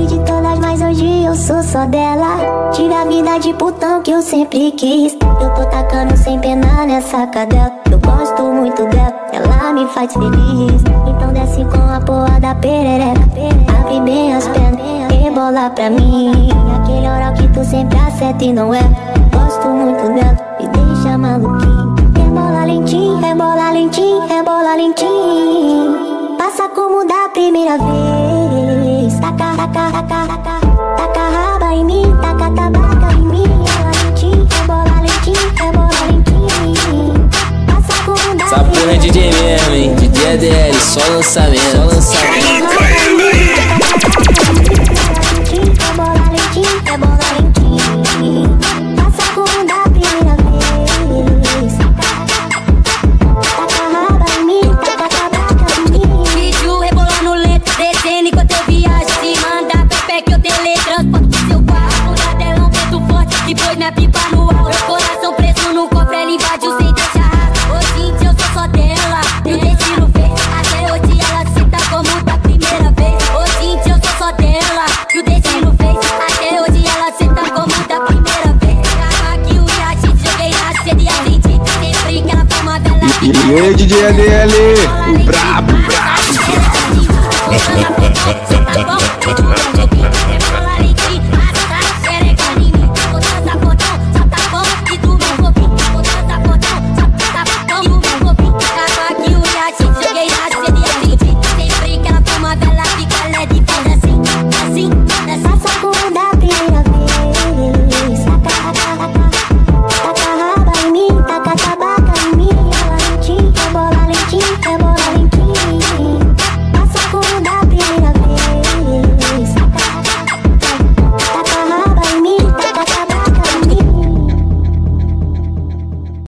fui de todas, mas hoje eu sou só dela. Tive a vida de putão que eu sempre quis. Eu tô tacando sem pena nessa cadela. Eu gosto muito dela, ela me faz feliz. Então desce com a porra da perereca. Abre bem as pernas e bola pra mim. Aquele oral que tu sempre acerta e não é. Gosto muito dela, me deixa maluquinho. Rebola lentinho, rebola lentinho, rebola lentinho. Passa como da primeira vez. Taca, taca, taca, taca. Em mim, taca em mim. Rebola lentinho, rebola lentinho, rebola lentinho. Passa é DJ mesmo, hein? DJ ADL, só lançamento, só lançamento. Minha pipa no alto. Meu coração preso no cofre, ela invadiu sem deixar rastro. Hoje em dia eu sou só dela, e o destino fez. Até hoje ela senta como da primeira vez. Hoje em dia eu sou só dela, e o destino fez. Até hoje ela senta como da primeira vez. Aqui o iate, joguei na sede e acendi. Sempre que ela toma vela. E aí, DJ ADL, o brabo.